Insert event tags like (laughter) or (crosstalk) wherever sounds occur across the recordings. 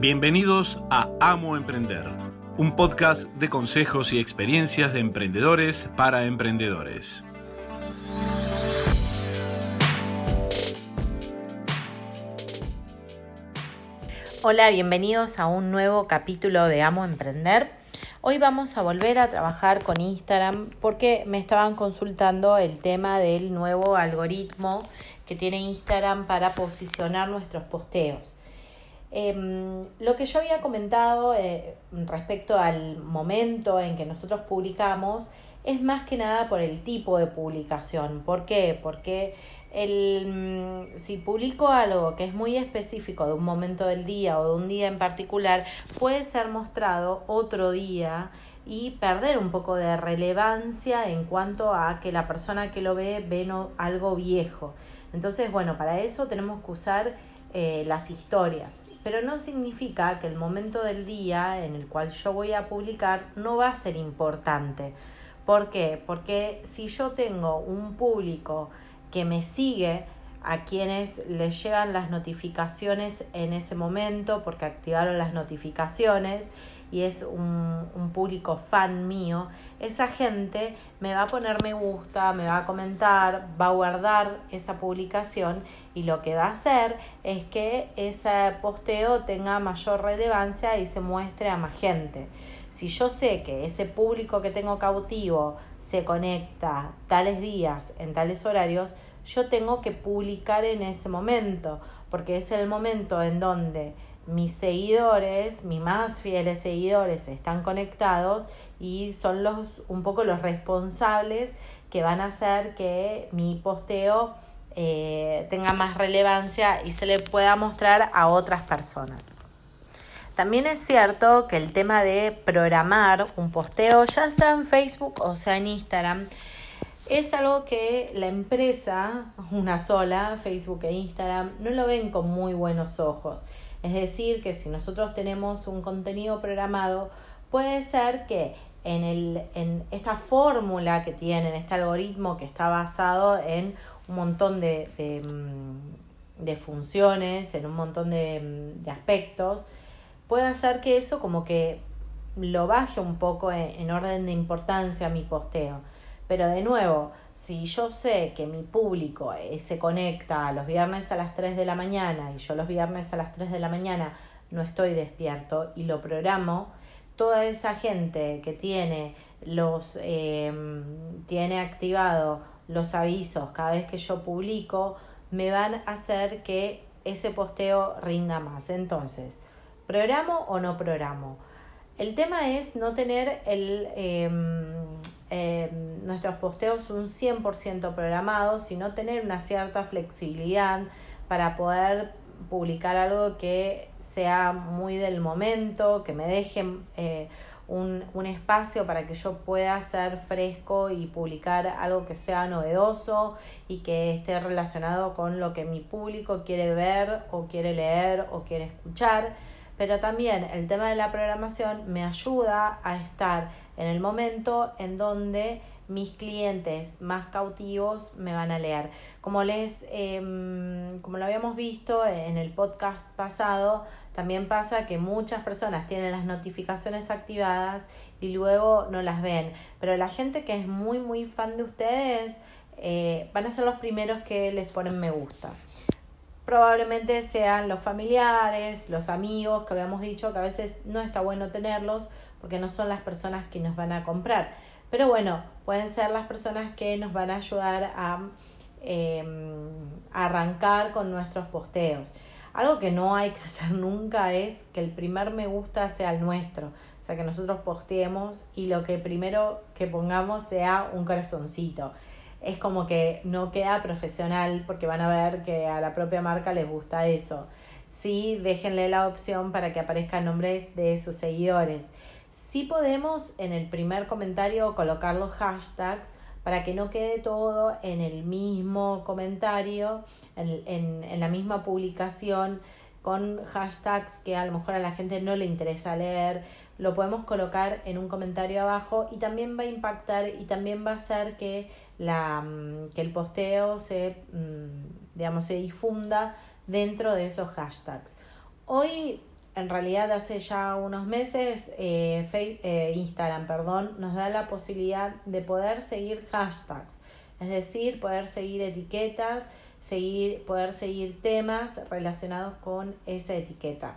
Bienvenidos a Amo Emprender, un podcast de consejos y experiencias de emprendedores para emprendedores. Hola, bienvenidos a un nuevo capítulo de Amo Emprender. Hoy vamos a volver a trabajar con Instagram porque me estaban consultando el tema del nuevo algoritmo que tiene Instagram para posicionar nuestros posteos. Em, lo que yo había comentado eh, respecto al momento en que nosotros publicamos es más que nada por el tipo de publicación. ¿Por qué? Porque el, mm, si publico algo que es muy específico de un momento del día o de un día en particular, puede ser mostrado otro día y perder un poco de relevancia en cuanto a que la persona que lo ve ve algo viejo. Entonces, bueno, para eso tenemos que usar eh, las historias. Pero no significa que el momento del día en el cual yo voy a publicar no va a ser importante. ¿Por qué? Porque si yo tengo un público que me sigue, a quienes les llegan las notificaciones en ese momento porque activaron las notificaciones y es un, un, público fan mío, esa gente me va a poner me gusta, me va a comentar, va a guardar esa publicación y lo que va a hacer es que ese posteo tenga mayor relevancia y se muestre a más gente. Si yo sé que ese público que tengo cautivo se conecta tales días, en tales horarios, yo tengo que publicar en ese momento, porque es el momento en donde mis seguidores, mis más fieles seguidores están conectados y son los un poco los responsables que van a hacer que mi posteo eh, tenga más relevancia y se le pueda mostrar a otras personas. También es cierto que el tema de programar un posteo, ya sea en Facebook o sea en Instagram, es algo que la empresa, una sola, Facebook e Instagram, no lo ven con muy buenos ojos. Es decir, que si nosotros tenemos un contenido programado, puede ser que en, el, en esta fórmula que tienen, este algoritmo que está basado en un montón de, de, mm, funciones, en un montón de, mm, de, aspectos, puede hacer que eso como que lo baje un poco en orden de importancia a mi posteo. Pero de nuevo, si yo sé que mi público eh, se conecta los viernes a las 3 de la mañana y yo los viernes a las 3 de la mañana no estoy despierto y lo programo, toda esa gente que tiene los em, tiene activado los avisos cada vez que yo publico me van a hacer que ese posteo rinda más. Entonces, ¿programo o no programo? El tema es no tener el, em, em, nuestros posteos un 100% programados, sino tener una cierta flexibilidad para poder publicar algo que sea muy del momento, que me deje eh, un, un, espacio para que yo pueda ser fresco y publicar algo que sea novedoso y que esté relacionado con lo que mi público quiere ver o quiere leer o quiere escuchar. Pero también el tema de la programación me ayuda a estar en el momento en donde mis clientes más cautivos me van a leer. Como les, em, como lo habíamos visto en el podcast pasado, también pasa que muchas personas tienen las notificaciones activadas y luego no las ven. Pero la gente que es muy muy fan de ustedes eh, van a ser los primeros que les ponen me gusta probablemente sean los familiares, los amigos, que habíamos dicho que a veces no está bueno tenerlos porque no son las personas que nos van a comprar. Pero bueno, pueden ser las personas que nos van a ayudar a, em, arrancar con nuestros posteos. Algo que no hay que hacer nunca es que el primer me gusta sea el nuestro. O sea, que nosotros posteemos y lo que primero que pongamos sea un corazoncito es como que no queda profesional porque van a ver que a la propia marca les gusta eso. Sí, déjenle la opción para que aparezcan nombres de sus seguidores. Sí podemos en el primer comentario colocar los hashtags para que no quede todo en el mismo comentario, en, en, en la misma publicación, con hashtags que a lo mejor a la gente no le interesa leer, lo podemos colocar en un comentario abajo y también va a impactar y también va a hacer que, la, mm, que el posteo se, mm, digamos, se difunda dentro de esos hashtags. Hoy en realidad hace ya unos meses eh, eh, Instagram perdón, nos da la posibilidad de poder seguir hashtags, es decir, poder seguir etiquetas, seguir, poder seguir temas relacionados con esa etiqueta.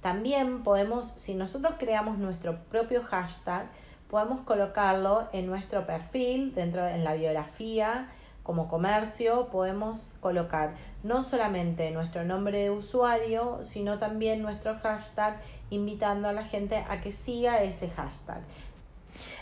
También podemos, si nosotros creamos nuestro propio hashtag, podemos colocarlo en nuestro perfil, dentro en la biografía, como comercio podemos colocar no solamente nuestro nombre de usuario, sino también nuestro hashtag, invitando a la gente a que siga ese hashtag.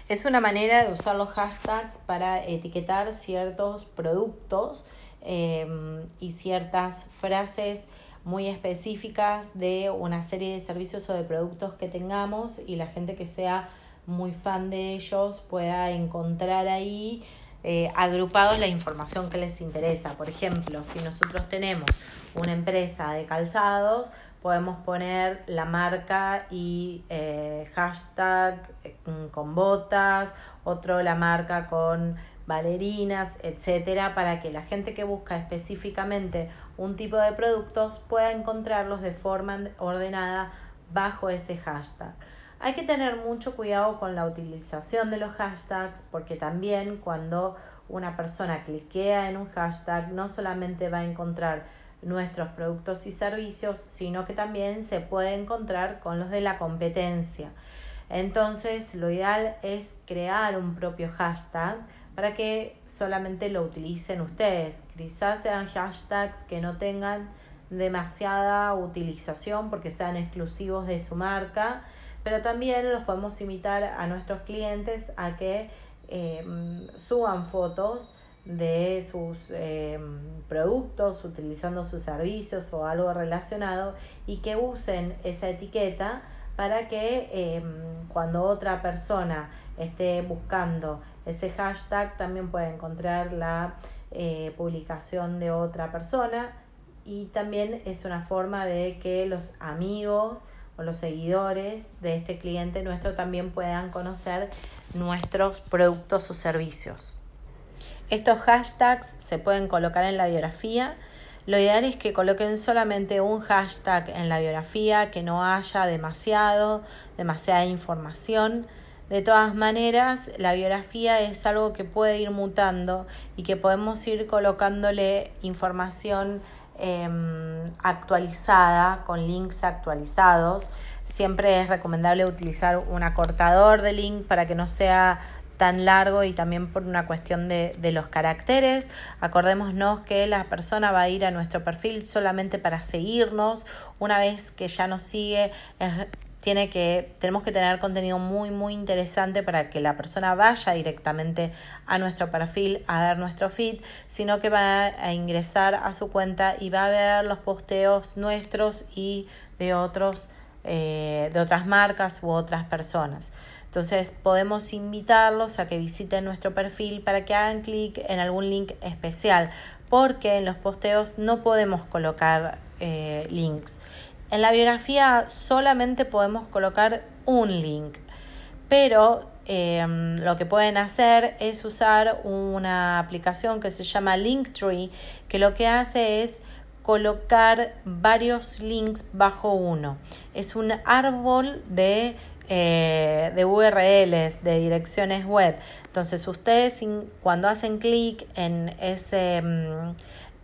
Es una manera de usar los hashtags para etiquetar ciertos productos em, y ciertas frases muy específicas de una serie de servicios o de productos que tengamos y la gente que sea muy fan de ellos pueda encontrar ahí eh, agrupados la información que les interesa. Por ejemplo, si nosotros tenemos una empresa de calzados, podemos poner la marca y eh, hashtag eh, con botas, otro la marca con bailarinas, etcétera, para que la gente que busca específicamente un tipo de productos pueda encontrarlos de forma ordenada bajo ese hashtag. Hay que tener mucho cuidado con la utilización de los hashtags porque también cuando una persona cliquea en un hashtag no solamente va a encontrar nuestros productos y servicios, sino que también se puede encontrar con los de la competencia. Entonces, lo ideal es crear un propio hashtag para que solamente lo utilicen ustedes. Quizás sean hashtags que no tengan demasiada utilización porque sean exclusivos de su marca pero también los podemos invitar a nuestros clientes a que em, suban fotos de sus em, productos utilizando sus servicios o algo relacionado y que usen esa etiqueta para que em, cuando otra persona esté buscando ese hashtag también pueda encontrar la eh, publicación de otra persona. Y también es una forma de que los amigos o los seguidores de este cliente nuestro también puedan conocer nuestros productos o servicios. Estos hashtags se pueden colocar en la biografía. Lo ideal es que coloquen solamente un hashtag en la biografía, que no haya demasiado, demasiada información. De todas maneras, la biografía es algo que puede ir mutando y que podemos ir colocándole información Em, actualizada, con links actualizados. Siempre es recomendable utilizar un acortador de link para que no sea tan largo y también por una cuestión de, de, los caracteres. Acordémonos que la persona va a ir a nuestro perfil solamente para seguirnos. Una vez que ya nos sigue, tenemos que tener contenido muy, muy interesante para que la persona vaya directamente a nuestro perfil a ver nuestro feed, sino que va a ingresar a su cuenta y va a ver los posteos nuestros y de otros eh, de otras marcas u otras personas. Entonces podemos invitarlos a que visiten nuestro perfil para que hagan clic en algún link especial, porque en los posteos no podemos colocar eh, links. En la biografía solamente podemos colocar un link, pero em, lo que pueden hacer es usar una aplicación que se llama Linktree, que lo que hace es colocar varios links bajo uno. Es un árbol de, eh, de URLs, de direcciones web. Entonces ustedes cuando hacen clic en ese...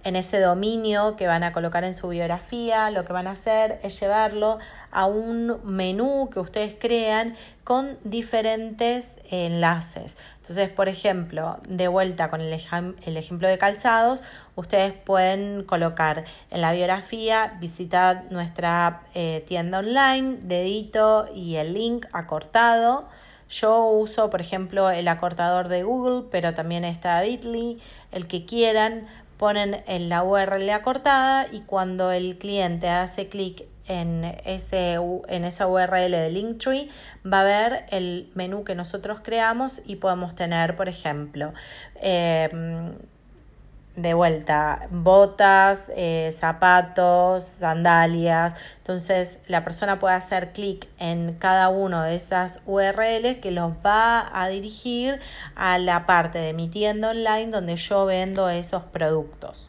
En ese dominio que van a colocar en su biografía, lo que van a hacer es llevarlo a un menú que ustedes crean con diferentes enlaces. Entonces, por ejemplo, de vuelta con el, ejemplo de calzados, ustedes pueden colocar en la biografía, visitar nuestra eh, tienda online, dedito y el link acortado. Yo uso, por ejemplo, el acortador de Google, pero también está Bitly, el que quieran ponen en la URL acortada y cuando el cliente hace clic en, ese, en esa URL de Linktree va a ver el menú que nosotros creamos y podemos tener, por ejemplo, em, de vuelta, botas, eh, zapatos, sandalias. Entonces la persona puede hacer clic en cada uno de esas URLs que los va a dirigir a la parte de mi tienda online donde yo vendo esos productos.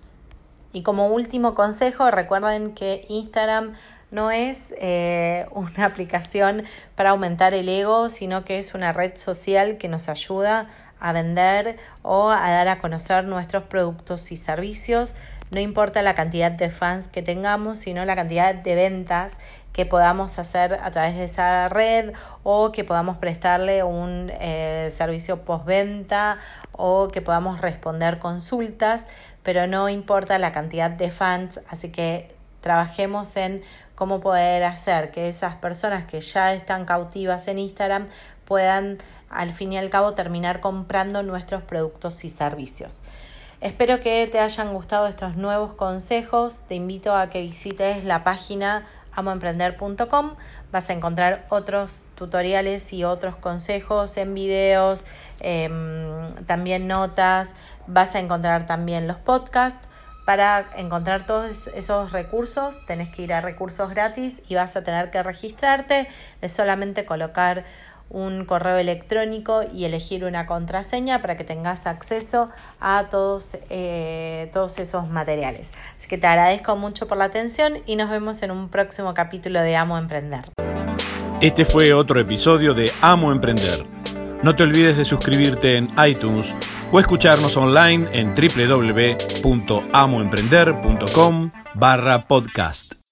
Y como último consejo, recuerden que Instagram no es eh, una (laughs) aplicación para aumentar el ego, sino que es una red social que nos ayuda a vender o a dar a conocer nuestros productos y servicios. No importa la cantidad de fans que tengamos, sino la cantidad de ventas que podamos hacer a través de esa red o que podamos prestarle un eh, servicio postventa o que podamos responder consultas, pero no importa la cantidad de fans, así que trabajemos en cómo poder hacer que esas personas que ya están cautivas en Instagram puedan al fin y al cabo terminar comprando nuestros productos y servicios. Espero que te hayan gustado estos nuevos consejos. Te invito a que visites la página amoemprender.com. Vas a encontrar otros tutoriales y otros consejos en videos, em, también notas. Vas a encontrar también los podcasts. Para encontrar todos esos recursos tenés que ir a recursos gratis y vas a tener que registrarte. Es solamente colocar un correo electrónico y elegir una contraseña para que tengas acceso a todos, eh, todos esos materiales. Así que te agradezco mucho por la atención y nos vemos en un próximo capítulo de Amo Emprender. Este fue otro episodio de Amo Emprender. No te olvides de suscribirte en iTunes o escucharnos online en www.amoemprender.com barra podcast.